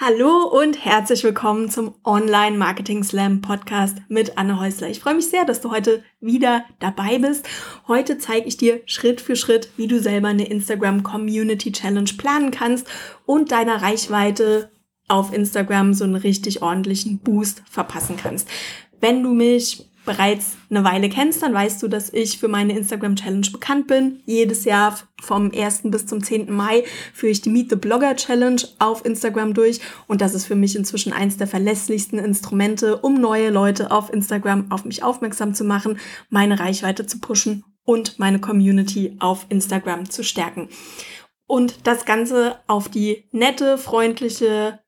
Hallo und herzlich willkommen zum Online Marketing Slam Podcast mit Anne Häusler. Ich freue mich sehr, dass du heute wieder dabei bist. Heute zeige ich dir Schritt für Schritt, wie du selber eine Instagram Community Challenge planen kannst und deiner Reichweite auf Instagram so einen richtig ordentlichen Boost verpassen kannst. Wenn du mich bereits eine Weile kennst, dann weißt du, dass ich für meine Instagram Challenge bekannt bin. Jedes Jahr vom 1. bis zum 10. Mai führe ich die Meet the Blogger Challenge auf Instagram durch und das ist für mich inzwischen eins der verlässlichsten Instrumente, um neue Leute auf Instagram auf mich aufmerksam zu machen, meine Reichweite zu pushen und meine Community auf Instagram zu stärken. Und das Ganze auf die nette, freundliche,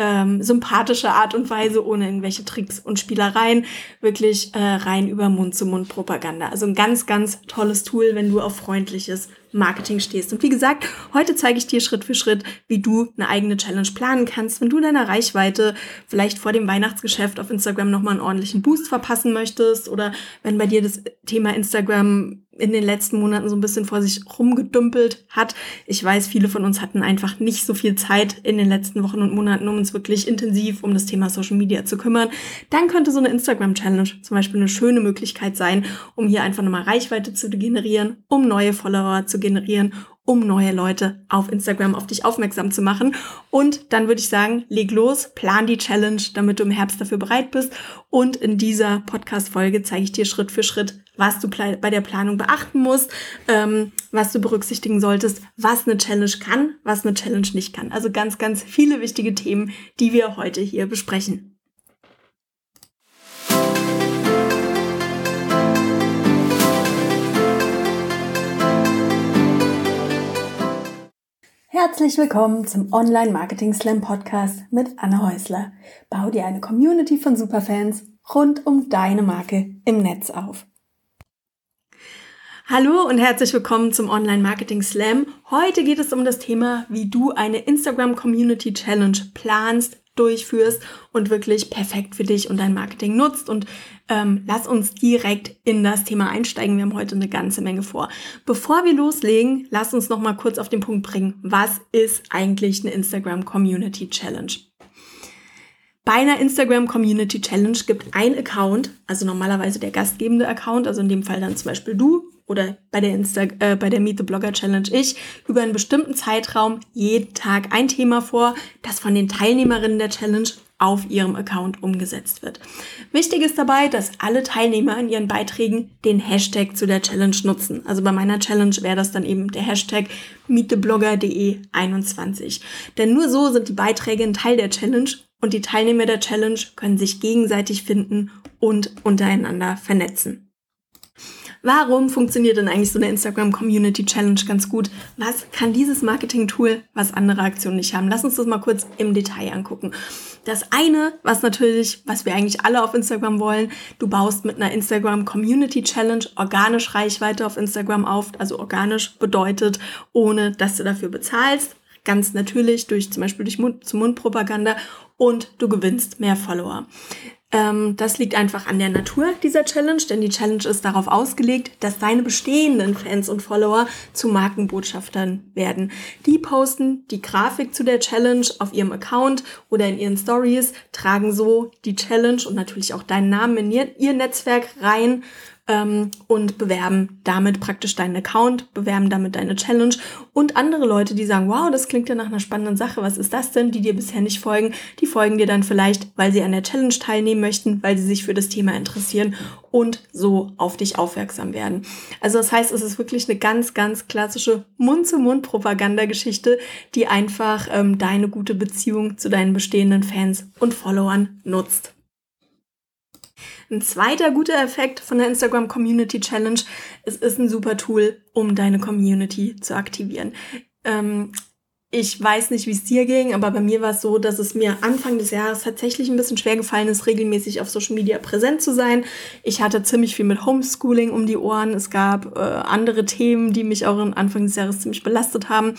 ähm, sympathische Art und Weise, ohne irgendwelche Tricks und Spielereien, wirklich äh, rein über Mund-zu-Mund-Propaganda. Also ein ganz, ganz tolles Tool, wenn du auf freundliches Marketing stehst. Und wie gesagt, heute zeige ich dir Schritt für Schritt, wie du eine eigene Challenge planen kannst, wenn du deiner Reichweite vielleicht vor dem Weihnachtsgeschäft auf Instagram nochmal einen ordentlichen Boost verpassen möchtest oder wenn bei dir das Thema Instagram in den letzten Monaten so ein bisschen vor sich rumgedümpelt hat. Ich weiß, viele von uns hatten einfach nicht so viel Zeit in den letzten Wochen und Monaten, um uns wirklich intensiv um das Thema Social Media zu kümmern. Dann könnte so eine Instagram-Challenge zum Beispiel eine schöne Möglichkeit sein, um hier einfach nochmal Reichweite zu generieren, um neue Follower zu generieren, um neue Leute auf Instagram auf dich aufmerksam zu machen. Und dann würde ich sagen, leg los, plan die Challenge, damit du im Herbst dafür bereit bist. Und in dieser Podcast-Folge zeige ich dir Schritt für Schritt, was du bei der Planung beachten musst, ähm, was du berücksichtigen solltest, was eine Challenge kann, was eine Challenge nicht kann. Also ganz, ganz viele wichtige Themen, die wir heute hier besprechen. Herzlich willkommen zum Online Marketing Slam Podcast mit Anne Häusler. Bau dir eine Community von Superfans rund um deine Marke im Netz auf. Hallo und herzlich willkommen zum Online Marketing Slam. Heute geht es um das Thema, wie du eine Instagram Community Challenge planst, durchführst und wirklich perfekt für dich und dein Marketing nutzt. Und ähm, lass uns direkt in das Thema einsteigen. Wir haben heute eine ganze Menge vor. Bevor wir loslegen, lass uns noch mal kurz auf den Punkt bringen. Was ist eigentlich eine Instagram Community Challenge? Bei einer Instagram Community Challenge gibt ein Account, also normalerweise der gastgebende Account, also in dem Fall dann zum Beispiel du oder bei der Insta äh, bei der Meet the Blogger Challenge ich über einen bestimmten Zeitraum jeden Tag ein Thema vor, das von den Teilnehmerinnen der Challenge auf ihrem Account umgesetzt wird. Wichtig ist dabei, dass alle Teilnehmer in ihren Beiträgen den Hashtag zu der Challenge nutzen. Also bei meiner Challenge wäre das dann eben der Hashtag meettheblogger.de21. Denn nur so sind die Beiträge ein Teil der Challenge und die Teilnehmer der Challenge können sich gegenseitig finden und untereinander vernetzen. Warum funktioniert denn eigentlich so eine Instagram Community Challenge ganz gut? Was kann dieses Marketing-Tool, was andere Aktionen nicht haben? Lass uns das mal kurz im Detail angucken. Das eine, was natürlich, was wir eigentlich alle auf Instagram wollen, du baust mit einer Instagram Community Challenge organisch Reichweite auf Instagram auf. Also organisch bedeutet, ohne dass du dafür bezahlst. Ganz natürlich durch zum Beispiel durch Mund-zu-Mund-Propaganda und du gewinnst mehr Follower. Ähm, das liegt einfach an der Natur dieser Challenge, denn die Challenge ist darauf ausgelegt, dass deine bestehenden Fans und Follower zu Markenbotschaftern werden. Die posten die Grafik zu der Challenge auf ihrem Account oder in ihren Stories, tragen so die Challenge und natürlich auch deinen Namen in ihr, ihr Netzwerk rein ähm, und bewerben damit praktisch deinen Account, bewerben damit deine Challenge und andere Leute, die sagen, wow, das klingt ja nach einer spannenden Sache, was ist das denn, die dir bisher nicht folgen, die folgen dir dann vielleicht, weil sie an der Challenge teilnehmen möchten, weil sie sich für das Thema interessieren und so auf dich aufmerksam werden. Also das heißt, es ist wirklich eine ganz, ganz klassische Mund-zu-Mund-Propaganda-Geschichte, die einfach ähm, deine gute Beziehung zu deinen bestehenden Fans und Followern nutzt. Ein zweiter guter Effekt von der Instagram Community Challenge, es ist ein super Tool, um deine Community zu aktivieren. Ähm, ich weiß nicht, wie es dir ging, aber bei mir war es so, dass es mir Anfang des Jahres tatsächlich ein bisschen schwer gefallen ist, regelmäßig auf Social Media präsent zu sein. Ich hatte ziemlich viel mit Homeschooling um die Ohren. Es gab äh, andere Themen, die mich auch Anfang des Jahres ziemlich belastet haben.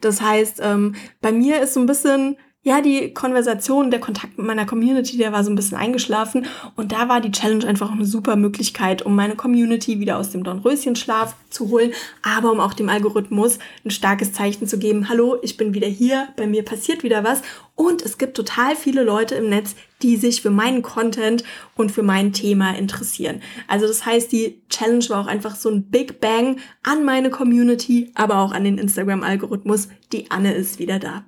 Das heißt, ähm, bei mir ist so ein bisschen ja, die Konversation, der Kontakt mit meiner Community, der war so ein bisschen eingeschlafen. Und da war die Challenge einfach eine super Möglichkeit, um meine Community wieder aus dem Dornröschenschlaf zu holen, aber um auch dem Algorithmus ein starkes Zeichen zu geben. Hallo, ich bin wieder hier, bei mir passiert wieder was. Und es gibt total viele Leute im Netz, die sich für meinen Content und für mein Thema interessieren. Also das heißt, die Challenge war auch einfach so ein Big Bang an meine Community, aber auch an den Instagram-Algorithmus. Die Anne ist wieder da.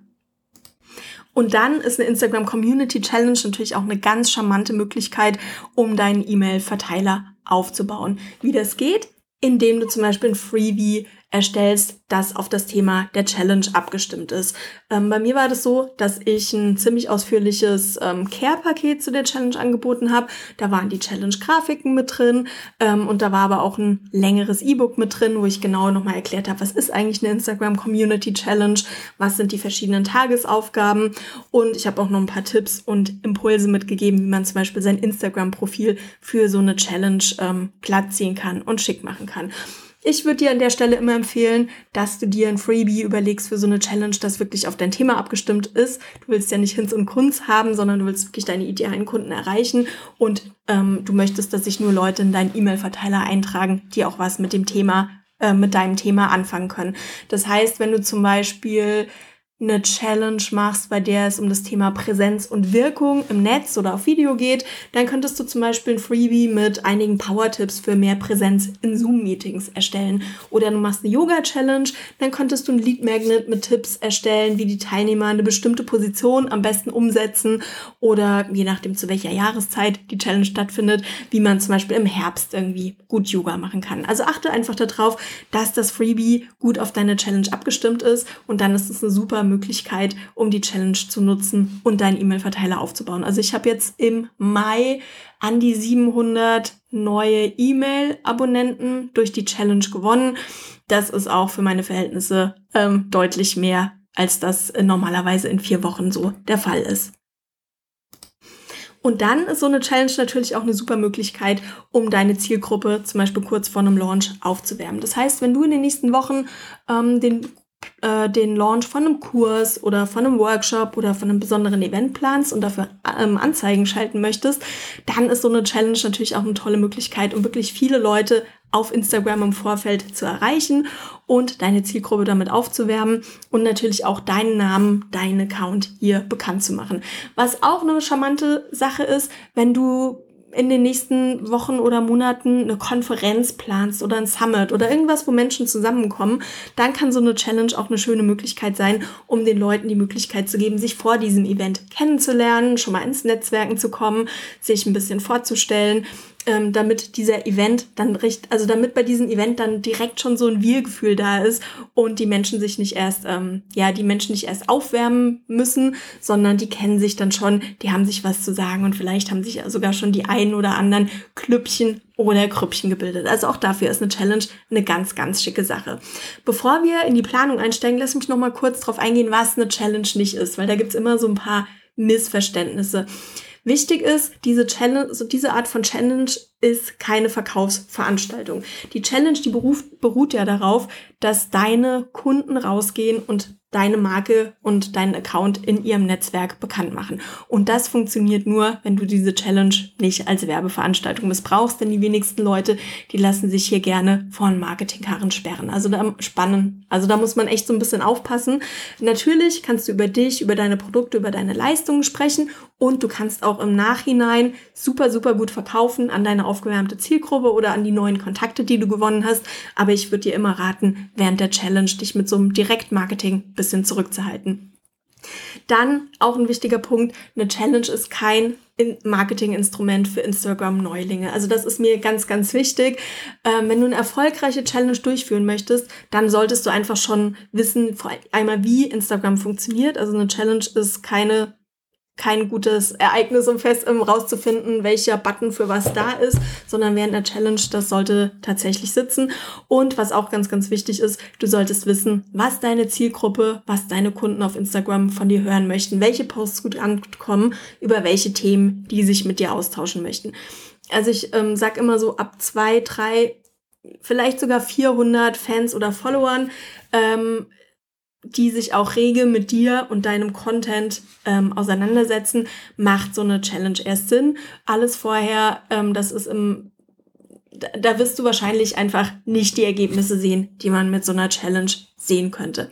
Und dann ist eine Instagram Community Challenge natürlich auch eine ganz charmante Möglichkeit, um deinen E-Mail-Verteiler aufzubauen. Wie das geht? Indem du zum Beispiel ein Freebie erstellst, das auf das Thema der Challenge abgestimmt ist. Ähm, bei mir war das so, dass ich ein ziemlich ausführliches ähm, Care-Paket zu der Challenge angeboten habe. Da waren die Challenge-Grafiken mit drin ähm, und da war aber auch ein längeres E-Book mit drin, wo ich genau nochmal erklärt habe, was ist eigentlich eine Instagram Community Challenge, was sind die verschiedenen Tagesaufgaben und ich habe auch noch ein paar Tipps und Impulse mitgegeben, wie man zum Beispiel sein Instagram-Profil für so eine Challenge ähm, glatt ziehen kann und schick machen kann. Ich würde dir an der Stelle immer empfehlen, dass du dir ein Freebie überlegst für so eine Challenge, das wirklich auf dein Thema abgestimmt ist. Du willst ja nicht Hinz und Kunz haben, sondern du willst wirklich deine idealen Kunden erreichen und ähm, du möchtest, dass sich nur Leute in deinen E-Mail-Verteiler eintragen, die auch was mit dem Thema, äh, mit deinem Thema anfangen können. Das heißt, wenn du zum Beispiel eine Challenge machst, bei der es um das Thema Präsenz und Wirkung im Netz oder auf Video geht, dann könntest du zum Beispiel ein Freebie mit einigen Power-Tipps für mehr Präsenz in Zoom-Meetings erstellen. Oder du machst eine Yoga-Challenge, dann könntest du ein Lead-Magnet mit Tipps erstellen, wie die Teilnehmer eine bestimmte Position am besten umsetzen oder je nachdem zu welcher Jahreszeit die Challenge stattfindet, wie man zum Beispiel im Herbst irgendwie gut Yoga machen kann. Also achte einfach darauf, dass das Freebie gut auf deine Challenge abgestimmt ist und dann ist es eine super Möglichkeit, um die Challenge zu nutzen und deinen E-Mail-Verteiler aufzubauen. Also ich habe jetzt im Mai an die 700 neue E-Mail-Abonnenten durch die Challenge gewonnen. Das ist auch für meine Verhältnisse ähm, deutlich mehr, als das normalerweise in vier Wochen so der Fall ist. Und dann ist so eine Challenge natürlich auch eine super Möglichkeit, um deine Zielgruppe zum Beispiel kurz vor einem Launch aufzuwärmen. Das heißt, wenn du in den nächsten Wochen ähm, den äh, den Launch von einem Kurs oder von einem Workshop oder von einem besonderen Event planst und dafür ähm, Anzeigen schalten möchtest, dann ist so eine Challenge natürlich auch eine tolle Möglichkeit, um wirklich viele Leute auf Instagram im Vorfeld zu erreichen und deine Zielgruppe damit aufzuwärmen und natürlich auch deinen Namen, deinen Account hier bekannt zu machen. Was auch eine charmante Sache ist, wenn du in den nächsten Wochen oder Monaten eine Konferenz planst oder ein Summit oder irgendwas, wo Menschen zusammenkommen, dann kann so eine Challenge auch eine schöne Möglichkeit sein, um den Leuten die Möglichkeit zu geben, sich vor diesem Event kennenzulernen, schon mal ins Netzwerken zu kommen, sich ein bisschen vorzustellen ähm, damit dieser Event dann recht, also damit bei diesem Event dann direkt schon so ein Wir-Gefühl da ist und die Menschen sich nicht erst, ähm, ja, die Menschen nicht erst aufwärmen müssen, sondern die kennen sich dann schon, die haben sich was zu sagen und vielleicht haben sich sogar schon die einen oder anderen Klüppchen oder Grüppchen gebildet. Also auch dafür ist eine Challenge eine ganz, ganz schicke Sache. Bevor wir in die Planung einsteigen, lass mich noch mal kurz drauf eingehen, was eine Challenge nicht ist, weil da gibt's immer so ein paar Missverständnisse. Wichtig ist, diese Challenge, also diese Art von Challenge ist keine Verkaufsveranstaltung. Die Challenge, die beruft, beruht ja darauf, dass deine Kunden rausgehen und deine Marke und deinen Account in ihrem Netzwerk bekannt machen. Und das funktioniert nur, wenn du diese Challenge nicht als Werbeveranstaltung missbrauchst, denn die wenigsten Leute, die lassen sich hier gerne von Marketingkarren sperren. Also da spannen. Also da muss man echt so ein bisschen aufpassen. Natürlich kannst du über dich, über deine Produkte, über deine Leistungen sprechen und du kannst auch im Nachhinein super, super gut verkaufen an deine aufgewärmte Zielgruppe oder an die neuen Kontakte, die du gewonnen hast. Aber ich würde dir immer raten, während der Challenge dich mit so einem Direktmarketing bisschen zurückzuhalten. Dann auch ein wichtiger Punkt, eine Challenge ist kein Marketinginstrument für Instagram-Neulinge. Also das ist mir ganz, ganz wichtig. Ähm, wenn du eine erfolgreiche Challenge durchführen möchtest, dann solltest du einfach schon wissen, vor einmal, wie Instagram funktioniert. Also eine Challenge ist keine kein gutes Ereignis, um fest um rauszufinden, welcher Button für was da ist, sondern während einer Challenge, das sollte tatsächlich sitzen. Und was auch ganz, ganz wichtig ist, du solltest wissen, was deine Zielgruppe, was deine Kunden auf Instagram von dir hören möchten, welche Posts gut ankommen, über welche Themen die sich mit dir austauschen möchten. Also ich ähm, sag immer so ab zwei, drei, vielleicht sogar 400 Fans oder Followern ähm, die sich auch rege mit dir und deinem Content ähm, auseinandersetzen, macht so eine Challenge erst Sinn. Alles vorher, ähm, das ist im, da wirst du wahrscheinlich einfach nicht die Ergebnisse sehen, die man mit so einer Challenge sehen könnte.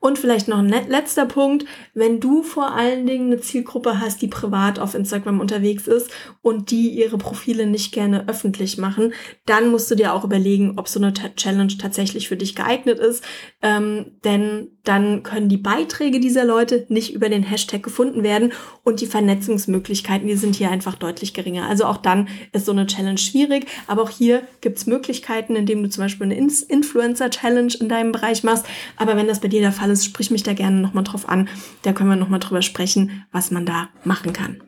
Und vielleicht noch ein letzter Punkt, wenn du vor allen Dingen eine Zielgruppe hast, die privat auf Instagram unterwegs ist und die ihre Profile nicht gerne öffentlich machen, dann musst du dir auch überlegen, ob so eine Challenge tatsächlich für dich geeignet ist. Ähm, denn dann können die Beiträge dieser Leute nicht über den Hashtag gefunden werden und die Vernetzungsmöglichkeiten, die sind hier einfach deutlich geringer. Also auch dann ist so eine Challenge schwierig, aber auch hier gibt's Möglichkeiten, indem du zum Beispiel eine Influencer-Challenge in deinem Bereich machst. Aber wenn das bei dir der Fall alles, sprich mich da gerne nochmal drauf an. Da können wir nochmal drüber sprechen, was man da machen kann.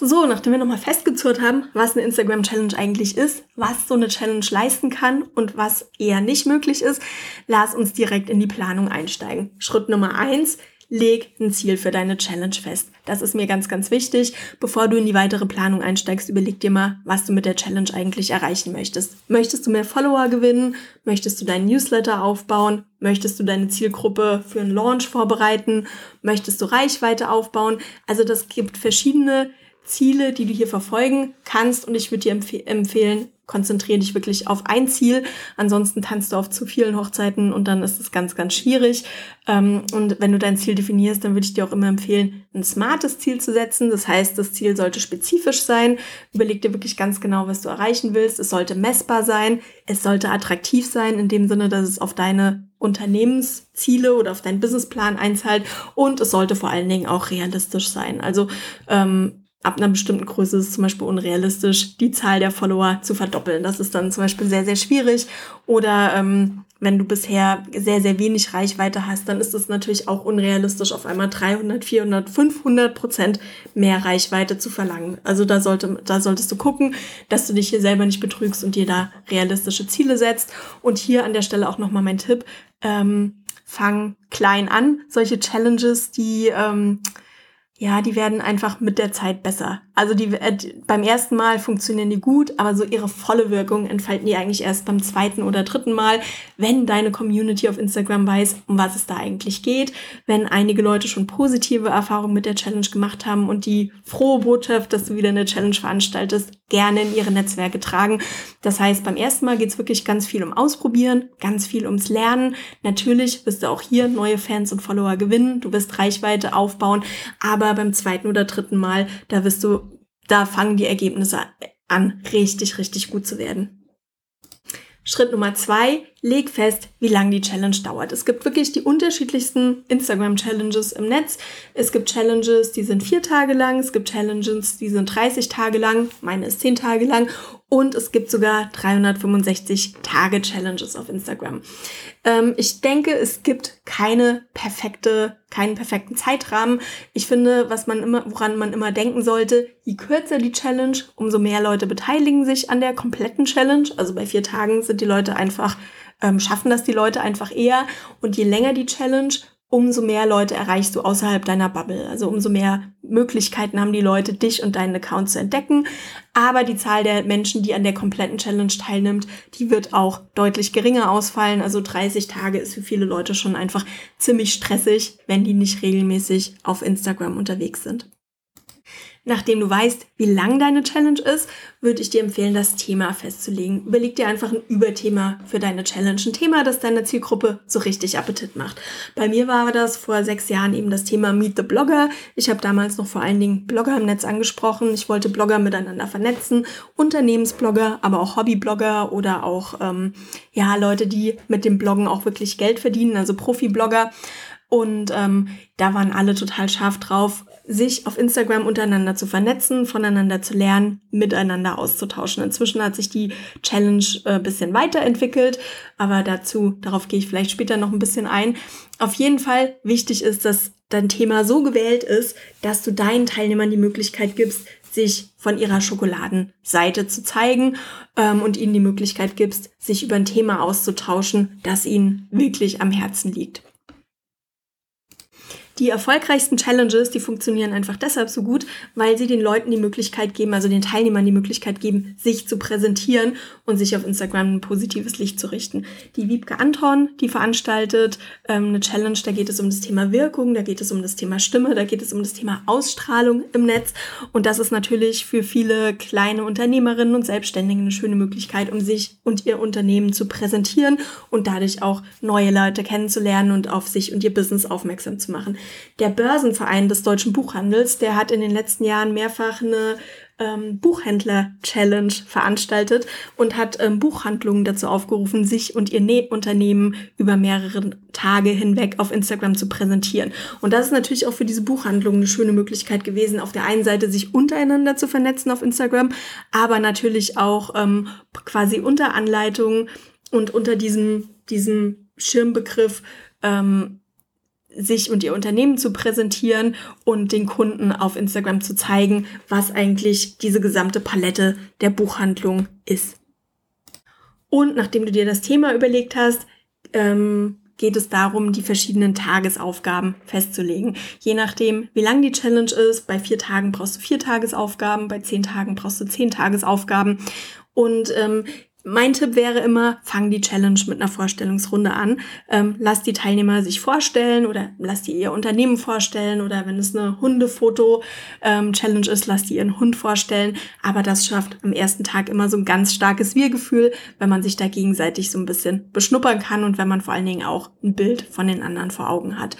So, nachdem wir nochmal festgezurrt haben, was eine Instagram Challenge eigentlich ist, was so eine Challenge leisten kann und was eher nicht möglich ist, lass uns direkt in die Planung einsteigen. Schritt Nummer eins, leg ein Ziel für deine Challenge fest. Das ist mir ganz, ganz wichtig. Bevor du in die weitere Planung einsteigst, überleg dir mal, was du mit der Challenge eigentlich erreichen möchtest. Möchtest du mehr Follower gewinnen? Möchtest du deinen Newsletter aufbauen? Möchtest du deine Zielgruppe für einen Launch vorbereiten? Möchtest du Reichweite aufbauen? Also das gibt verschiedene Ziele, die du hier verfolgen kannst und ich würde dir empf empfehlen, konzentriere dich wirklich auf ein Ziel. Ansonsten tanzt du auf zu vielen Hochzeiten und dann ist es ganz, ganz schwierig. Ähm, und wenn du dein Ziel definierst, dann würde ich dir auch immer empfehlen, ein smartes Ziel zu setzen. Das heißt, das Ziel sollte spezifisch sein. Überleg dir wirklich ganz genau, was du erreichen willst. Es sollte messbar sein. Es sollte attraktiv sein, in dem Sinne, dass es auf deine Unternehmensziele oder auf deinen Businessplan einzahlt. Und es sollte vor allen Dingen auch realistisch sein. Also ähm, ab einer bestimmten Größe ist es zum Beispiel unrealistisch, die Zahl der Follower zu verdoppeln. Das ist dann zum Beispiel sehr, sehr schwierig. Oder ähm, wenn du bisher sehr, sehr wenig Reichweite hast, dann ist es natürlich auch unrealistisch, auf einmal 300, 400, 500 Prozent mehr Reichweite zu verlangen. Also da, sollte, da solltest du gucken, dass du dich hier selber nicht betrügst und dir da realistische Ziele setzt. Und hier an der Stelle auch nochmal mein Tipp. Ähm, fang klein an. Solche Challenges, die... Ähm, ja, die werden einfach mit der Zeit besser. Also die, äh, beim ersten Mal funktionieren die gut, aber so ihre volle Wirkung entfalten die eigentlich erst beim zweiten oder dritten Mal, wenn deine Community auf Instagram weiß, um was es da eigentlich geht, wenn einige Leute schon positive Erfahrungen mit der Challenge gemacht haben und die frohe Botschaft, dass du wieder eine Challenge veranstaltest, gerne in ihre Netzwerke tragen. Das heißt, beim ersten Mal geht's wirklich ganz viel um Ausprobieren, ganz viel ums Lernen. Natürlich wirst du auch hier neue Fans und Follower gewinnen, du wirst Reichweite aufbauen, aber aber beim zweiten oder dritten Mal, da wirst du, da fangen die Ergebnisse an, richtig, richtig gut zu werden. Schritt Nummer zwei, leg fest, wie lang die Challenge dauert. Es gibt wirklich die unterschiedlichsten Instagram-Challenges im Netz. Es gibt Challenges, die sind vier Tage lang, es gibt Challenges, die sind 30 Tage lang, meine ist 10 Tage lang und es gibt sogar 365 Tage Challenges auf Instagram. Ähm, ich denke, es gibt keine perfekte, keinen perfekten Zeitrahmen. Ich finde, was man immer, woran man immer denken sollte, je kürzer die Challenge, umso mehr Leute beteiligen sich an der kompletten Challenge. Also bei vier Tagen sind die Leute einfach, ähm, schaffen das die Leute einfach eher. Und je länger die Challenge, umso mehr Leute erreichst du außerhalb deiner Bubble. Also umso mehr Möglichkeiten haben die Leute, dich und deinen Account zu entdecken. Aber die Zahl der Menschen, die an der kompletten Challenge teilnimmt, die wird auch deutlich geringer ausfallen. Also 30 Tage ist für viele Leute schon einfach ziemlich stressig, wenn die nicht regelmäßig auf Instagram unterwegs sind. Nachdem du weißt, wie lang deine Challenge ist, würde ich dir empfehlen, das Thema festzulegen. Überleg dir einfach ein Überthema für deine Challenge. Ein Thema, das deiner Zielgruppe so richtig Appetit macht. Bei mir war das vor sechs Jahren eben das Thema Meet the Blogger. Ich habe damals noch vor allen Dingen Blogger im Netz angesprochen. Ich wollte Blogger miteinander vernetzen. Unternehmensblogger, aber auch Hobbyblogger oder auch ähm, ja Leute, die mit dem Bloggen auch wirklich Geld verdienen, also Profi-Blogger. Und ähm, da waren alle total scharf drauf, sich auf Instagram untereinander zu vernetzen, voneinander zu lernen, miteinander auszutauschen. Inzwischen hat sich die Challenge äh, bisschen weiterentwickelt, aber dazu, darauf gehe ich vielleicht später noch ein bisschen ein. Auf jeden Fall wichtig ist, dass dein Thema so gewählt ist, dass du deinen Teilnehmern die Möglichkeit gibst, sich von ihrer Schokoladenseite zu zeigen ähm, und ihnen die Möglichkeit gibst, sich über ein Thema auszutauschen, das ihnen wirklich am Herzen liegt. Die erfolgreichsten Challenges, die funktionieren einfach deshalb so gut, weil sie den Leuten die Möglichkeit geben, also den Teilnehmern die Möglichkeit geben, sich zu präsentieren und sich auf Instagram ein positives Licht zu richten. Die Wiebke Anton, die veranstaltet ähm, eine Challenge, da geht es um das Thema Wirkung, da geht es um das Thema Stimme, da geht es um das Thema Ausstrahlung im Netz. Und das ist natürlich für viele kleine Unternehmerinnen und Selbstständige eine schöne Möglichkeit, um sich und ihr Unternehmen zu präsentieren und dadurch auch neue Leute kennenzulernen und auf sich und ihr Business aufmerksam zu machen. Der Börsenverein des deutschen Buchhandels, der hat in den letzten Jahren mehrfach eine ähm, Buchhändler-Challenge veranstaltet und hat ähm, Buchhandlungen dazu aufgerufen, sich und ihr ne Unternehmen über mehrere Tage hinweg auf Instagram zu präsentieren. Und das ist natürlich auch für diese Buchhandlungen eine schöne Möglichkeit gewesen, auf der einen Seite sich untereinander zu vernetzen auf Instagram, aber natürlich auch ähm, quasi unter Anleitung und unter diesem, diesem Schirmbegriff ähm, sich und ihr Unternehmen zu präsentieren und den Kunden auf Instagram zu zeigen, was eigentlich diese gesamte Palette der Buchhandlung ist. Und nachdem du dir das Thema überlegt hast, ähm, geht es darum, die verschiedenen Tagesaufgaben festzulegen. Je nachdem, wie lang die Challenge ist, bei vier Tagen brauchst du vier Tagesaufgaben, bei zehn Tagen brauchst du zehn Tagesaufgaben. Und ähm, mein Tipp wäre immer, fang die Challenge mit einer Vorstellungsrunde an. Ähm, lass die Teilnehmer sich vorstellen oder lass die ihr Unternehmen vorstellen oder wenn es eine Hundefoto-Challenge ähm, ist, lass die ihren Hund vorstellen. Aber das schafft am ersten Tag immer so ein ganz starkes Wir-Gefühl, wenn man sich da gegenseitig so ein bisschen beschnuppern kann und wenn man vor allen Dingen auch ein Bild von den anderen vor Augen hat.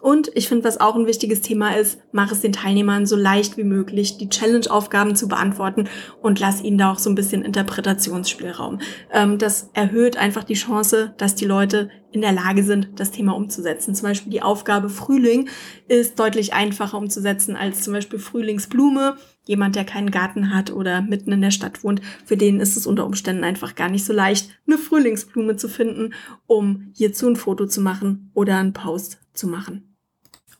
Und ich finde, was auch ein wichtiges Thema ist, mach es den Teilnehmern so leicht wie möglich, die Challenge-Aufgaben zu beantworten und lass ihnen da auch so ein bisschen Interpretationsspielraum. Ähm, das erhöht einfach die Chance, dass die Leute in der Lage sind, das Thema umzusetzen. Zum Beispiel die Aufgabe Frühling ist deutlich einfacher umzusetzen als zum Beispiel Frühlingsblume. Jemand, der keinen Garten hat oder mitten in der Stadt wohnt, für den ist es unter Umständen einfach gar nicht so leicht, eine Frühlingsblume zu finden, um hierzu ein Foto zu machen oder einen Post zu machen.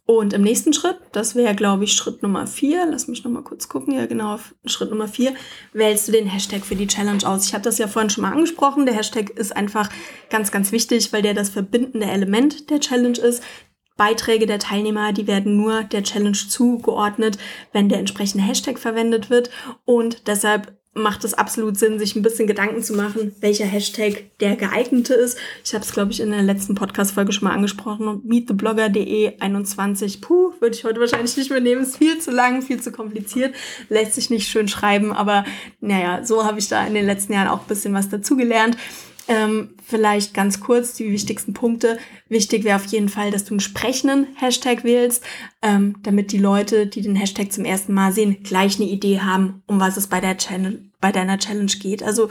Und im nächsten Schritt, das wäre, glaube ich, Schritt Nummer vier, lass mich nochmal kurz gucken, ja genau, Schritt Nummer vier, wählst du den Hashtag für die Challenge aus. Ich habe das ja vorhin schon mal angesprochen, der Hashtag ist einfach ganz, ganz wichtig, weil der das verbindende Element der Challenge ist. Beiträge der Teilnehmer, die werden nur der Challenge zugeordnet, wenn der entsprechende Hashtag verwendet wird. Und deshalb macht es absolut Sinn, sich ein bisschen Gedanken zu machen, welcher Hashtag der geeignete ist. Ich habe es, glaube ich, in der letzten Podcast-Folge schon mal angesprochen. meettheblogger.de 21. Puh, würde ich heute wahrscheinlich nicht mehr nehmen. Ist viel zu lang, viel zu kompliziert. Lässt sich nicht schön schreiben, aber naja, so habe ich da in den letzten Jahren auch ein bisschen was dazugelernt. Ähm, vielleicht ganz kurz die wichtigsten Punkte. Wichtig wäre auf jeden Fall, dass du einen sprechenden Hashtag wählst, ähm, damit die Leute, die den Hashtag zum ersten Mal sehen, gleich eine Idee haben, um was es bei der Channel, bei deiner Challenge geht. Also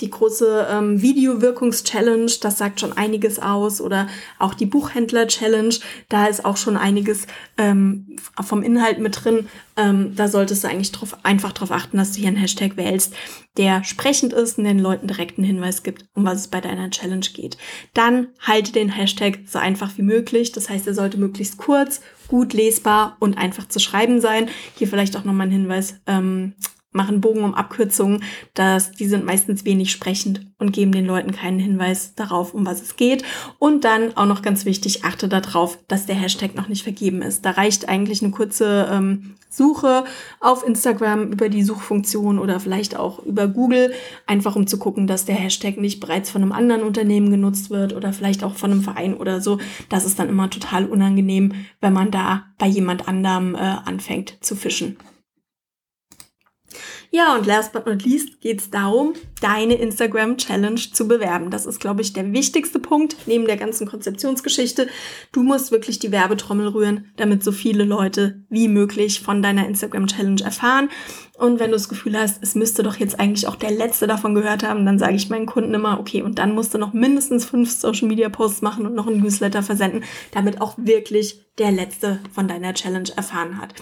die große ähm, Videowirkungs-Challenge, das sagt schon einiges aus. Oder auch die Buchhändler-Challenge, da ist auch schon einiges ähm, vom Inhalt mit drin. Ähm, da solltest du eigentlich drauf, einfach darauf achten, dass du hier einen Hashtag wählst, der sprechend ist und den Leuten direkt einen Hinweis gibt, um was es bei deiner Challenge geht. Dann halte den Hashtag so einfach wie möglich. Das heißt, er sollte möglichst kurz, gut lesbar und einfach zu schreiben sein. Hier vielleicht auch nochmal ein Hinweis. Ähm, machen Bogen um Abkürzungen, dass die sind meistens wenig sprechend und geben den Leuten keinen Hinweis darauf, um was es geht. Und dann auch noch ganz wichtig, achte darauf, dass der Hashtag noch nicht vergeben ist. Da reicht eigentlich eine kurze ähm, Suche auf Instagram über die Suchfunktion oder vielleicht auch über Google, einfach um zu gucken, dass der Hashtag nicht bereits von einem anderen Unternehmen genutzt wird oder vielleicht auch von einem Verein oder so. Das ist dann immer total unangenehm, wenn man da bei jemand anderem äh, anfängt zu fischen. Ja, und last but not least geht es darum, deine Instagram Challenge zu bewerben. Das ist, glaube ich, der wichtigste Punkt neben der ganzen Konzeptionsgeschichte. Du musst wirklich die Werbetrommel rühren, damit so viele Leute wie möglich von deiner Instagram Challenge erfahren. Und wenn du das Gefühl hast, es müsste doch jetzt eigentlich auch der Letzte davon gehört haben, dann sage ich meinen Kunden immer, okay, und dann musst du noch mindestens fünf Social Media Posts machen und noch einen Newsletter versenden, damit auch wirklich der Letzte von deiner Challenge erfahren hat.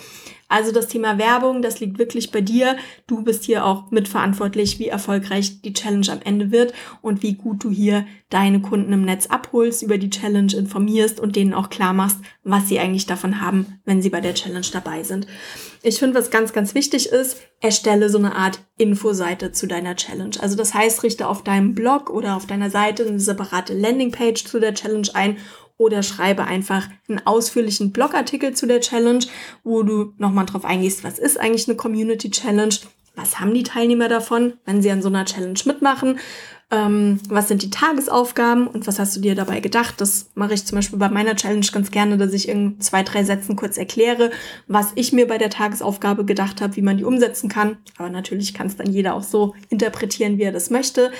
Also das Thema Werbung, das liegt wirklich bei dir. Du bist hier auch mitverantwortlich, wie erfolgreich die Challenge am Ende wird und wie gut du hier deine Kunden im Netz abholst, über die Challenge informierst und denen auch klar machst, was sie eigentlich davon haben, wenn sie bei der Challenge dabei sind. Ich finde, was ganz, ganz wichtig ist, erstelle so eine Art Infoseite zu deiner Challenge. Also das heißt, richte auf deinem Blog oder auf deiner Seite eine separate Landingpage zu der Challenge ein oder schreibe einfach einen ausführlichen Blogartikel zu der Challenge, wo du nochmal drauf eingehst, was ist eigentlich eine Community Challenge, was haben die Teilnehmer davon, wenn sie an so einer Challenge mitmachen, ähm, was sind die Tagesaufgaben und was hast du dir dabei gedacht. Das mache ich zum Beispiel bei meiner Challenge ganz gerne, dass ich in zwei, drei Sätzen kurz erkläre, was ich mir bei der Tagesaufgabe gedacht habe, wie man die umsetzen kann. Aber natürlich kann es dann jeder auch so interpretieren, wie er das möchte.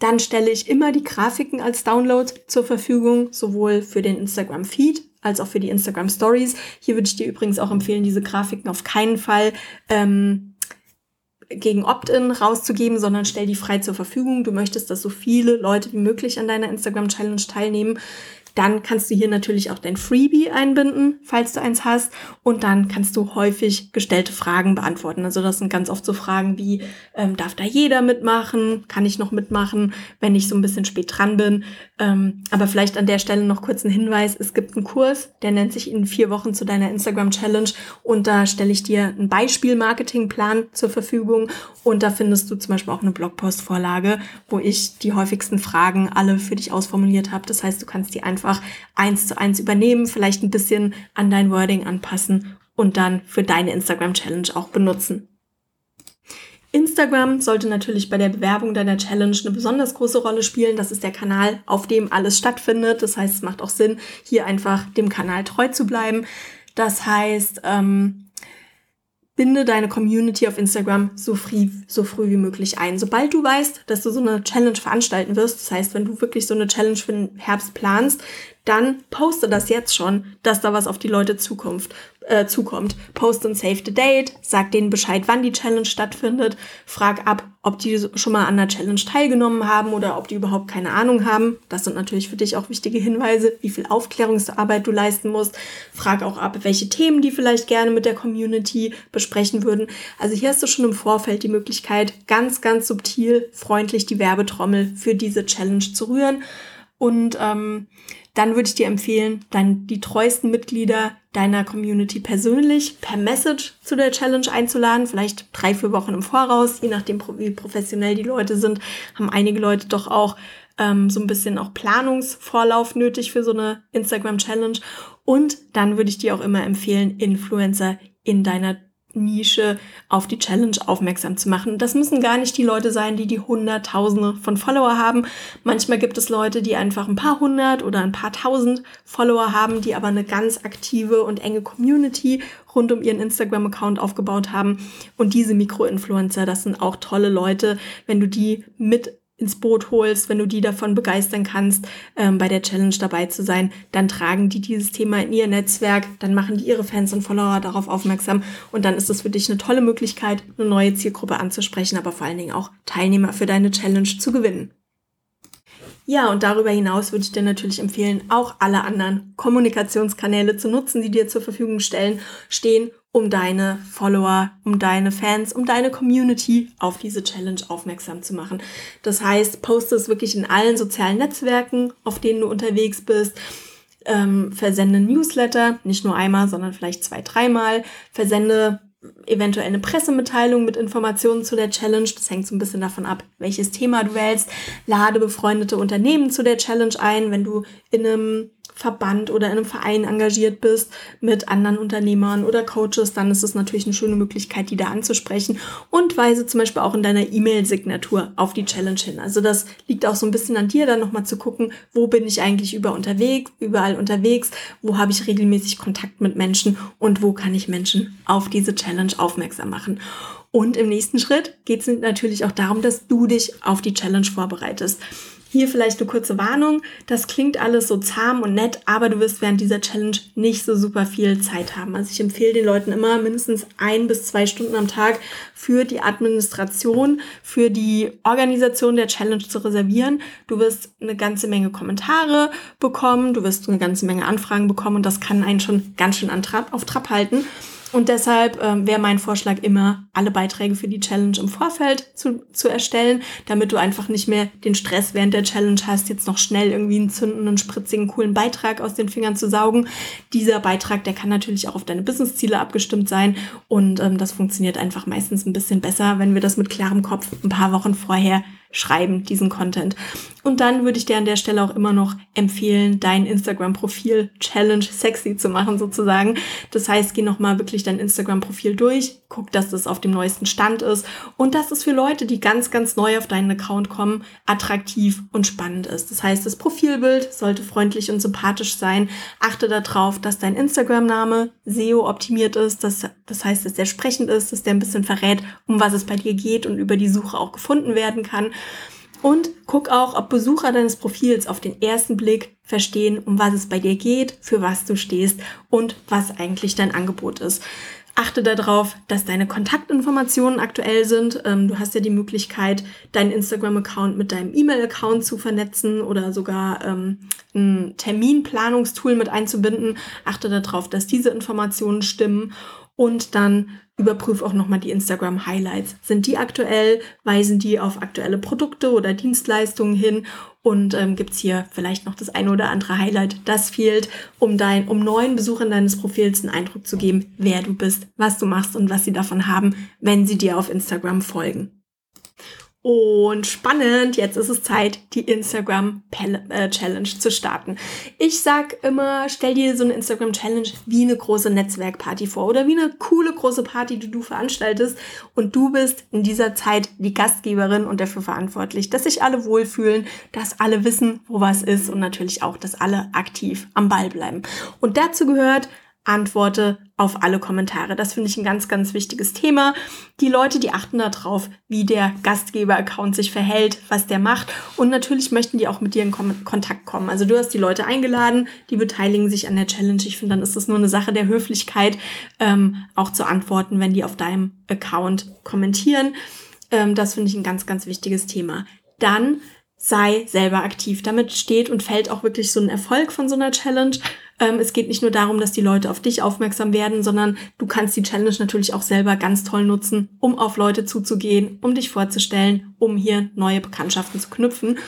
Dann stelle ich immer die Grafiken als Download zur Verfügung, sowohl für den Instagram-Feed als auch für die Instagram Stories. Hier würde ich dir übrigens auch empfehlen, diese Grafiken auf keinen Fall ähm, gegen Opt-in rauszugeben, sondern stell die frei zur Verfügung. Du möchtest, dass so viele Leute wie möglich an deiner Instagram Challenge teilnehmen. Dann kannst du hier natürlich auch dein Freebie einbinden, falls du eins hast. Und dann kannst du häufig gestellte Fragen beantworten. Also das sind ganz oft so Fragen wie, ähm, darf da jeder mitmachen? Kann ich noch mitmachen, wenn ich so ein bisschen spät dran bin? Ähm, aber vielleicht an der Stelle noch kurz ein Hinweis. Es gibt einen Kurs, der nennt sich in vier Wochen zu deiner Instagram Challenge. Und da stelle ich dir einen Beispiel-Marketingplan zur Verfügung. Und da findest du zum Beispiel auch eine Blogpost-Vorlage, wo ich die häufigsten Fragen alle für dich ausformuliert habe. Das heißt, du kannst die einfach einfach eins zu eins übernehmen, vielleicht ein bisschen an dein Wording anpassen und dann für deine Instagram Challenge auch benutzen. Instagram sollte natürlich bei der Bewerbung deiner Challenge eine besonders große Rolle spielen. Das ist der Kanal, auf dem alles stattfindet. Das heißt, es macht auch Sinn, hier einfach dem Kanal treu zu bleiben. Das heißt, ähm, binde deine Community auf Instagram so früh, so früh wie möglich ein. Sobald du weißt, dass du so eine Challenge veranstalten wirst, das heißt, wenn du wirklich so eine Challenge für den Herbst planst, dann poste das jetzt schon, dass da was auf die Leute Zukunft, äh, zukommt. Poste ein Save the Date, sag denen Bescheid, wann die Challenge stattfindet, frag ab, ob die schon mal an der Challenge teilgenommen haben oder ob die überhaupt keine Ahnung haben. Das sind natürlich für dich auch wichtige Hinweise, wie viel Aufklärungsarbeit du leisten musst. Frag auch ab, welche Themen die vielleicht gerne mit der Community besprechen würden. Also hier hast du schon im Vorfeld die Möglichkeit, ganz, ganz subtil, freundlich die Werbetrommel für diese Challenge zu rühren. Und ähm, dann würde ich dir empfehlen, dann die treuesten Mitglieder deiner Community persönlich per Message zu der Challenge einzuladen, vielleicht drei, vier Wochen im Voraus, je nachdem, wie professionell die Leute sind, haben einige Leute doch auch ähm, so ein bisschen auch Planungsvorlauf nötig für so eine Instagram-Challenge. Und dann würde ich dir auch immer empfehlen, Influencer in deiner Nische auf die Challenge aufmerksam zu machen. Das müssen gar nicht die Leute sein, die die Hunderttausende von Follower haben. Manchmal gibt es Leute, die einfach ein paar hundert oder ein paar tausend Follower haben, die aber eine ganz aktive und enge Community rund um ihren Instagram-Account aufgebaut haben. Und diese Mikroinfluencer, das sind auch tolle Leute. Wenn du die mit ins Boot holst, wenn du die davon begeistern kannst, ähm, bei der Challenge dabei zu sein, dann tragen die dieses Thema in ihr Netzwerk, dann machen die ihre Fans und Follower darauf aufmerksam und dann ist es für dich eine tolle Möglichkeit, eine neue Zielgruppe anzusprechen, aber vor allen Dingen auch Teilnehmer für deine Challenge zu gewinnen. Ja, und darüber hinaus würde ich dir natürlich empfehlen, auch alle anderen Kommunikationskanäle zu nutzen, die dir zur Verfügung stellen, stehen, um deine Follower, um deine Fans, um deine Community auf diese Challenge aufmerksam zu machen. Das heißt, poste es wirklich in allen sozialen Netzwerken, auf denen du unterwegs bist. Ähm, versende Newsletter, nicht nur einmal, sondern vielleicht zwei, dreimal. Versende eventuell eine Pressemitteilung mit Informationen zu der Challenge. Das hängt so ein bisschen davon ab, welches Thema du wählst. Lade befreundete Unternehmen zu der Challenge ein, wenn du in einem Verband oder in einem Verein engagiert bist mit anderen Unternehmern oder Coaches, dann ist es natürlich eine schöne Möglichkeit, die da anzusprechen und weise zum Beispiel auch in deiner E-Mail-Signatur auf die Challenge hin. Also das liegt auch so ein bisschen an dir, dann nochmal zu gucken, wo bin ich eigentlich über unterwegs, überall unterwegs, wo habe ich regelmäßig Kontakt mit Menschen und wo kann ich Menschen auf diese Challenge aufmerksam machen. Und im nächsten Schritt geht es natürlich auch darum, dass du dich auf die Challenge vorbereitest. Hier vielleicht eine kurze Warnung. Das klingt alles so zahm und nett, aber du wirst während dieser Challenge nicht so super viel Zeit haben. Also ich empfehle den Leuten immer mindestens ein bis zwei Stunden am Tag für die Administration, für die Organisation der Challenge zu reservieren. Du wirst eine ganze Menge Kommentare bekommen, du wirst eine ganze Menge Anfragen bekommen und das kann einen schon ganz schön an Trab, auf Trab halten. Und deshalb ähm, wäre mein Vorschlag immer, alle Beiträge für die Challenge im Vorfeld zu, zu erstellen, damit du einfach nicht mehr den Stress während der Challenge hast, jetzt noch schnell irgendwie einen zündenden, spritzigen, coolen Beitrag aus den Fingern zu saugen. Dieser Beitrag, der kann natürlich auch auf deine Businessziele abgestimmt sein und ähm, das funktioniert einfach meistens ein bisschen besser, wenn wir das mit klarem Kopf ein paar Wochen vorher schreiben, diesen Content. Und dann würde ich dir an der Stelle auch immer noch empfehlen, dein Instagram-Profil Challenge sexy zu machen sozusagen. Das heißt, geh nochmal wirklich dein Instagram-Profil durch, guck, dass das auf dem neuesten Stand ist und dass es für Leute, die ganz, ganz neu auf deinen Account kommen, attraktiv und spannend ist. Das heißt, das Profilbild sollte freundlich und sympathisch sein. Achte darauf, dass dein Instagram-Name SEO optimiert ist. Das, das heißt, dass der sprechend ist, dass der ein bisschen verrät, um was es bei dir geht und über die Suche auch gefunden werden kann. Und guck auch, ob Besucher deines Profils auf den ersten Blick verstehen, um was es bei dir geht, für was du stehst und was eigentlich dein Angebot ist. Achte darauf, dass deine Kontaktinformationen aktuell sind. Ähm, du hast ja die Möglichkeit, deinen Instagram-Account mit deinem E-Mail-Account zu vernetzen oder sogar ähm, ein Terminplanungstool mit einzubinden. Achte darauf, dass diese Informationen stimmen und dann überprüf auch nochmal die Instagram Highlights. Sind die aktuell? Weisen die auf aktuelle Produkte oder Dienstleistungen hin? Und ähm, gibt hier vielleicht noch das eine oder andere Highlight, das fehlt, um dein, um neuen Besuchern deines Profils einen Eindruck zu geben, wer du bist, was du machst und was sie davon haben, wenn sie dir auf Instagram folgen. Und spannend, jetzt ist es Zeit, die Instagram äh, Challenge zu starten. Ich sag immer, stell dir so eine Instagram Challenge wie eine große Netzwerkparty vor oder wie eine coole große Party, die du veranstaltest und du bist in dieser Zeit die Gastgeberin und dafür verantwortlich, dass sich alle wohlfühlen, dass alle wissen, wo was ist und natürlich auch, dass alle aktiv am Ball bleiben. Und dazu gehört antworte auf alle Kommentare. Das finde ich ein ganz, ganz wichtiges Thema. Die Leute, die achten darauf, wie der Gastgeber-Account sich verhält, was der macht. Und natürlich möchten die auch mit dir in Kontakt kommen. Also du hast die Leute eingeladen, die beteiligen sich an der Challenge. Ich finde, dann ist es nur eine Sache der Höflichkeit, ähm, auch zu antworten, wenn die auf deinem Account kommentieren. Ähm, das finde ich ein ganz, ganz wichtiges Thema. Dann sei selber aktiv. Damit steht und fällt auch wirklich so ein Erfolg von so einer Challenge. Ähm, es geht nicht nur darum, dass die Leute auf dich aufmerksam werden, sondern du kannst die Challenge natürlich auch selber ganz toll nutzen, um auf Leute zuzugehen, um dich vorzustellen, um hier neue Bekanntschaften zu knüpfen.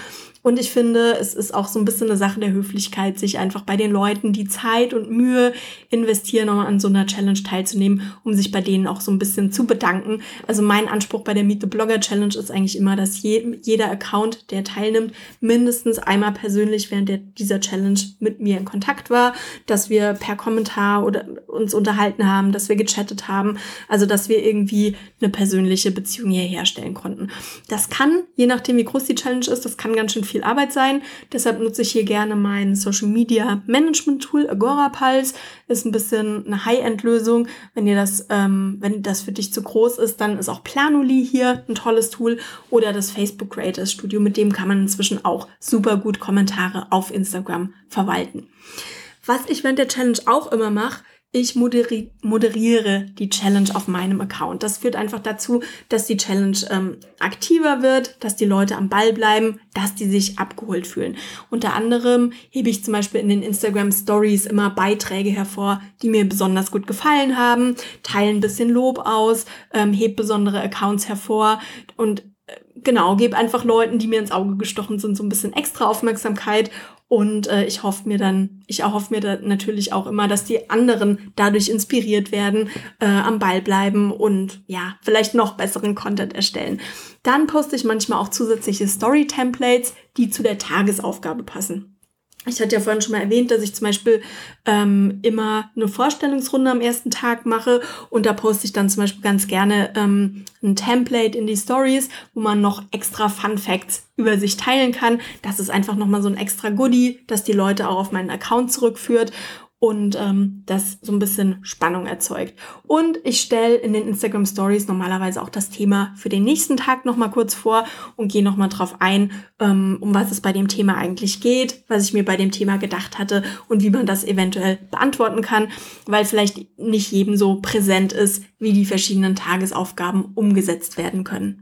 Und ich finde, es ist auch so ein bisschen eine Sache der Höflichkeit, sich einfach bei den Leuten, die Zeit und Mühe investieren, um an so einer Challenge teilzunehmen, um sich bei denen auch so ein bisschen zu bedanken. Also mein Anspruch bei der Meet the Blogger Challenge ist eigentlich immer, dass je, jeder Account, der teilnimmt, mindestens einmal persönlich während der, dieser Challenge mit mir in Kontakt war, dass wir per Kommentar oder uns unterhalten haben, dass wir gechattet haben, also dass wir irgendwie eine persönliche Beziehung hier herstellen konnten. Das kann, je nachdem wie groß die Challenge ist, das kann ganz schön viel Arbeit sein. Deshalb nutze ich hier gerne mein Social Media Management Tool Agora Pulse. Ist ein bisschen eine High-End-Lösung. Wenn dir das, ähm, wenn das für dich zu groß ist, dann ist auch Planoli hier ein tolles Tool oder das Facebook Creators Studio. Mit dem kann man inzwischen auch super gut Kommentare auf Instagram verwalten. Was ich während der Challenge auch immer mache, ich moderi moderiere die Challenge auf meinem Account. Das führt einfach dazu, dass die Challenge ähm, aktiver wird, dass die Leute am Ball bleiben, dass die sich abgeholt fühlen. Unter anderem hebe ich zum Beispiel in den Instagram Stories immer Beiträge hervor, die mir besonders gut gefallen haben, teile ein bisschen Lob aus, ähm, heb besondere Accounts hervor und äh, genau, gebe einfach Leuten, die mir ins Auge gestochen sind, so ein bisschen extra Aufmerksamkeit und äh, ich hoffe mir dann, ich erhoffe mir dann natürlich auch immer, dass die anderen dadurch inspiriert werden, äh, am Ball bleiben und ja, vielleicht noch besseren Content erstellen. Dann poste ich manchmal auch zusätzliche Story-Templates, die zu der Tagesaufgabe passen. Ich hatte ja vorhin schon mal erwähnt, dass ich zum Beispiel ähm, immer eine Vorstellungsrunde am ersten Tag mache und da poste ich dann zum Beispiel ganz gerne ähm, ein Template in die Stories, wo man noch extra Fun Facts über sich teilen kann. Das ist einfach nochmal so ein extra Goodie, das die Leute auch auf meinen Account zurückführt und ähm, das so ein bisschen Spannung erzeugt. Und ich stelle in den Instagram Stories normalerweise auch das Thema für den nächsten Tag nochmal kurz vor und gehe nochmal drauf ein, ähm, um was es bei dem Thema eigentlich geht, was ich mir bei dem Thema gedacht hatte und wie man das eventuell beantworten kann, weil vielleicht nicht jedem so präsent ist, wie die verschiedenen Tagesaufgaben umgesetzt werden können.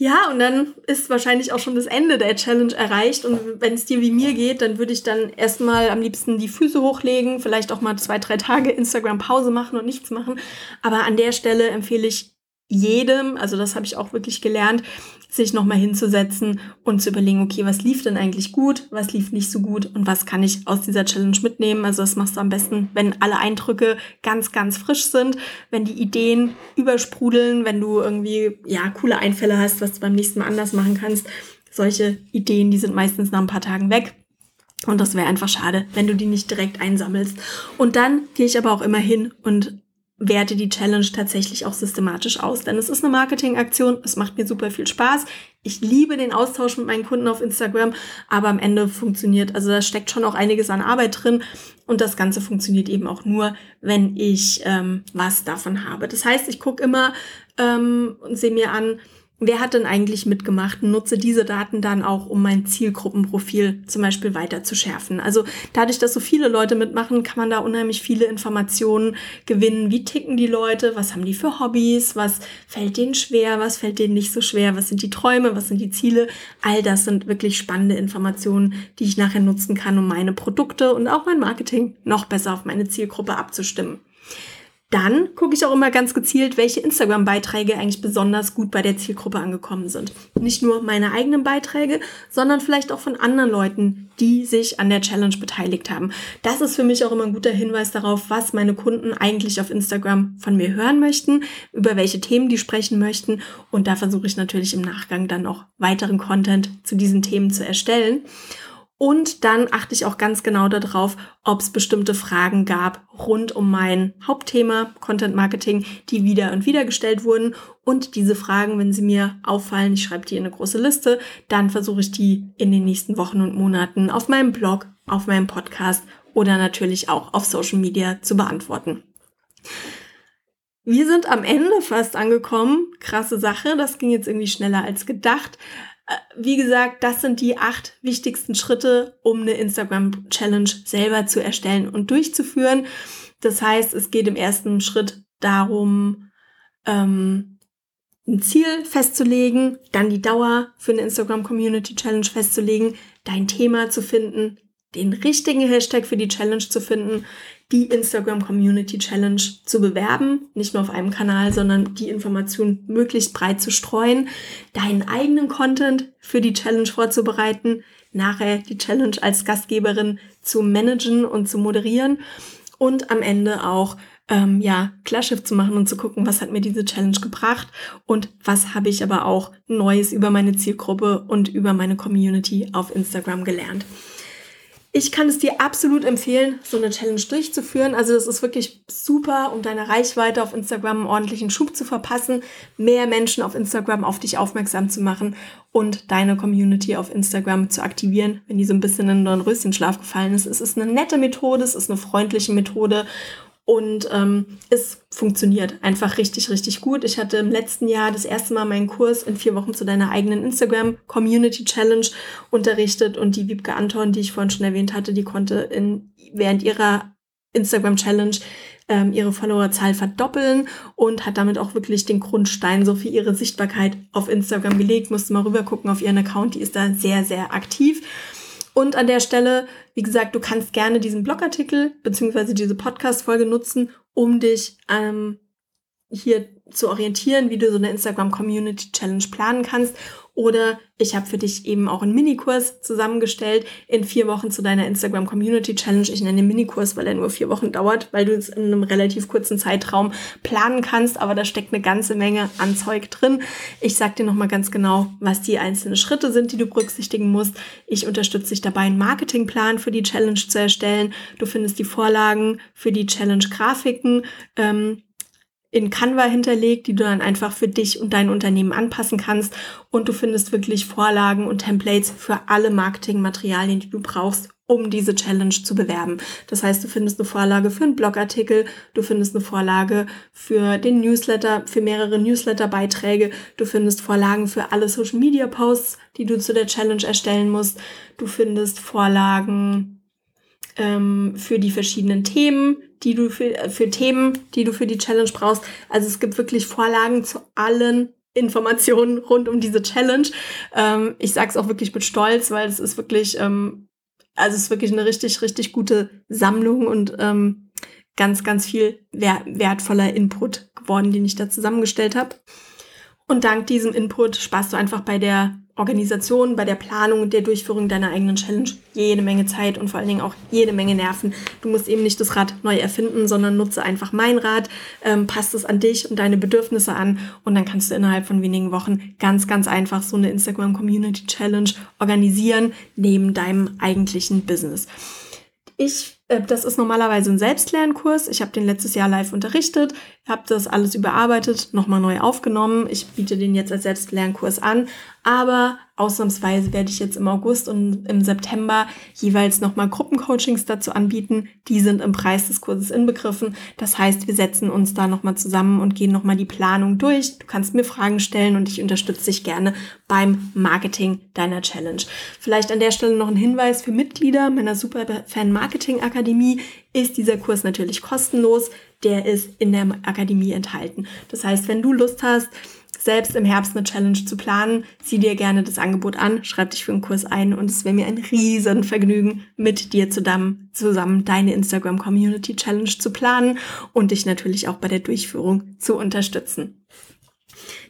Ja, und dann ist wahrscheinlich auch schon das Ende der Challenge erreicht. Und wenn es dir wie mir geht, dann würde ich dann erstmal am liebsten die Füße hochlegen, vielleicht auch mal zwei, drei Tage Instagram-Pause machen und nichts machen. Aber an der Stelle empfehle ich jedem, also das habe ich auch wirklich gelernt, sich nochmal hinzusetzen und zu überlegen, okay, was lief denn eigentlich gut, was lief nicht so gut und was kann ich aus dieser Challenge mitnehmen. Also das machst du am besten, wenn alle Eindrücke ganz, ganz frisch sind, wenn die Ideen übersprudeln, wenn du irgendwie, ja, coole Einfälle hast, was du beim nächsten Mal anders machen kannst. Solche Ideen, die sind meistens nach ein paar Tagen weg. Und das wäre einfach schade, wenn du die nicht direkt einsammelst. Und dann gehe ich aber auch immer hin und werte die Challenge tatsächlich auch systematisch aus. Denn es ist eine Marketingaktion, es macht mir super viel Spaß. Ich liebe den Austausch mit meinen Kunden auf Instagram, aber am Ende funktioniert, also da steckt schon auch einiges an Arbeit drin und das Ganze funktioniert eben auch nur, wenn ich ähm, was davon habe. Das heißt, ich gucke immer ähm, und sehe mir an, wer hat denn eigentlich mitgemacht und nutze diese Daten dann auch, um mein Zielgruppenprofil zum Beispiel weiter zu schärfen. Also dadurch, dass so viele Leute mitmachen, kann man da unheimlich viele Informationen gewinnen. Wie ticken die Leute? Was haben die für Hobbys? Was fällt denen schwer? Was fällt denen nicht so schwer? Was sind die Träume? Was sind die Ziele? All das sind wirklich spannende Informationen, die ich nachher nutzen kann, um meine Produkte und auch mein Marketing noch besser auf meine Zielgruppe abzustimmen. Dann gucke ich auch immer ganz gezielt, welche Instagram-Beiträge eigentlich besonders gut bei der Zielgruppe angekommen sind. Nicht nur meine eigenen Beiträge, sondern vielleicht auch von anderen Leuten, die sich an der Challenge beteiligt haben. Das ist für mich auch immer ein guter Hinweis darauf, was meine Kunden eigentlich auf Instagram von mir hören möchten, über welche Themen die sprechen möchten. Und da versuche ich natürlich im Nachgang dann noch weiteren Content zu diesen Themen zu erstellen. Und dann achte ich auch ganz genau darauf, ob es bestimmte Fragen gab rund um mein Hauptthema Content Marketing, die wieder und wieder gestellt wurden. Und diese Fragen, wenn sie mir auffallen, ich schreibe die in eine große Liste, dann versuche ich die in den nächsten Wochen und Monaten auf meinem Blog, auf meinem Podcast oder natürlich auch auf Social Media zu beantworten. Wir sind am Ende fast angekommen. Krasse Sache. Das ging jetzt irgendwie schneller als gedacht. Äh, wie gesagt, das sind die acht wichtigsten Schritte, um eine Instagram-Challenge selber zu erstellen und durchzuführen. Das heißt, es geht im ersten Schritt darum, ähm, ein Ziel festzulegen, dann die Dauer für eine Instagram Community Challenge festzulegen, dein Thema zu finden, den richtigen Hashtag für die Challenge zu finden, die Instagram Community Challenge zu bewerben, nicht nur auf einem Kanal, sondern die Information möglichst breit zu streuen, deinen eigenen Content für die Challenge vorzubereiten, nachher die Challenge als Gastgeberin zu managen und zu moderieren und am Ende auch ähm, ja Klarschiff zu machen und zu gucken, was hat mir diese Challenge gebracht und was habe ich aber auch Neues über meine Zielgruppe und über meine Community auf Instagram gelernt. Ich kann es dir absolut empfehlen, so eine Challenge durchzuführen. Also das ist wirklich super, um deine Reichweite auf Instagram einen ordentlichen Schub zu verpassen, mehr Menschen auf Instagram auf dich aufmerksam zu machen und deine Community auf Instagram zu aktivieren, wenn die so ein bisschen in einen Röschenschlaf gefallen ist. Es ist eine nette Methode, es ist eine freundliche Methode und ähm, es funktioniert einfach richtig, richtig gut. Ich hatte im letzten Jahr das erste Mal meinen Kurs in vier Wochen zu deiner eigenen Instagram Community Challenge unterrichtet und die Wiebke Anton, die ich vorhin schon erwähnt hatte, die konnte in, während ihrer Instagram Challenge ähm, ihre Followerzahl verdoppeln und hat damit auch wirklich den Grundstein so für ihre Sichtbarkeit auf Instagram gelegt. Musste mal rüber gucken auf ihren Account, die ist da sehr, sehr aktiv. Und an der Stelle, wie gesagt, du kannst gerne diesen Blogartikel beziehungsweise diese Podcast-Folge nutzen, um dich ähm, hier zu orientieren, wie du so eine Instagram Community Challenge planen kannst oder ich habe für dich eben auch einen Minikurs zusammengestellt in vier Wochen zu deiner Instagram Community Challenge. Ich nenne den Minikurs, weil er nur vier Wochen dauert, weil du es in einem relativ kurzen Zeitraum planen kannst, aber da steckt eine ganze Menge an Zeug drin. Ich sag dir nochmal ganz genau, was die einzelnen Schritte sind, die du berücksichtigen musst. Ich unterstütze dich dabei, einen Marketingplan für die Challenge zu erstellen. Du findest die Vorlagen für die Challenge Grafiken. Ähm, in Canva hinterlegt, die du dann einfach für dich und dein Unternehmen anpassen kannst. Und du findest wirklich Vorlagen und Templates für alle Marketingmaterialien, die du brauchst, um diese Challenge zu bewerben. Das heißt, du findest eine Vorlage für einen Blogartikel, du findest eine Vorlage für den Newsletter, für mehrere Newsletter-Beiträge, du findest Vorlagen für alle Social-Media-Posts, die du zu der Challenge erstellen musst, du findest Vorlagen ähm, für die verschiedenen Themen, die du für, äh, für Themen, die du für die Challenge brauchst. Also es gibt wirklich Vorlagen zu allen Informationen rund um diese Challenge. Ähm, ich sage es auch wirklich mit Stolz, weil es ist wirklich, ähm, also es ist wirklich eine richtig, richtig gute Sammlung und ähm, ganz, ganz viel wertvoller Input geworden, den ich da zusammengestellt habe. Und dank diesem Input sparst du einfach bei der Organisation, bei der Planung und der Durchführung deiner eigenen Challenge jede Menge Zeit und vor allen Dingen auch jede Menge Nerven. Du musst eben nicht das Rad neu erfinden, sondern nutze einfach mein Rad, ähm, passt es an dich und deine Bedürfnisse an und dann kannst du innerhalb von wenigen Wochen ganz, ganz einfach so eine Instagram Community Challenge organisieren neben deinem eigentlichen Business. Ich äh, das ist normalerweise ein Selbstlernkurs. Ich habe den letztes Jahr live unterrichtet, habe das alles überarbeitet, nochmal neu aufgenommen. Ich biete den jetzt als Selbstlernkurs an, aber ausnahmsweise werde ich jetzt im August und im September jeweils nochmal Gruppencoachings dazu anbieten. Die sind im Preis des Kurses inbegriffen. Das heißt, wir setzen uns da nochmal zusammen und gehen nochmal die Planung durch. Du kannst mir Fragen stellen und ich unterstütze dich gerne beim Marketing deiner Challenge. Vielleicht an der Stelle noch ein Hinweis für Mitglieder meiner Superfan Marketing Akademie ist dieser Kurs natürlich kostenlos. Der ist in der Akademie enthalten. Das heißt, wenn du Lust hast, selbst im Herbst eine Challenge zu planen, sieh dir gerne das Angebot an, schreib dich für einen Kurs ein und es wäre mir ein riesen Vergnügen, mit dir zusammen, zusammen deine Instagram Community Challenge zu planen und dich natürlich auch bei der Durchführung zu unterstützen.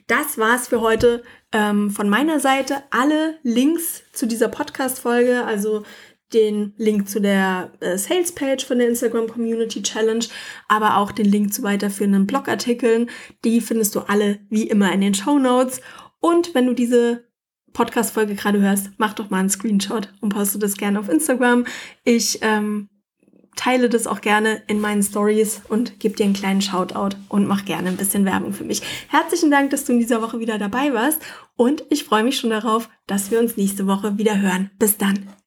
Das war's für heute ähm, von meiner Seite. Alle Links zu dieser Podcast-Folge, also den Link zu der äh, Sales Page von der Instagram Community Challenge, aber auch den Link zu weiterführenden Blogartikeln. Die findest du alle wie immer in den Show Notes. Und wenn du diese Podcast-Folge gerade hörst, mach doch mal einen Screenshot und poste das gerne auf Instagram. Ich ähm, teile das auch gerne in meinen Stories und gebe dir einen kleinen Shoutout und mach gerne ein bisschen Werbung für mich. Herzlichen Dank, dass du in dieser Woche wieder dabei warst und ich freue mich schon darauf, dass wir uns nächste Woche wieder hören. Bis dann.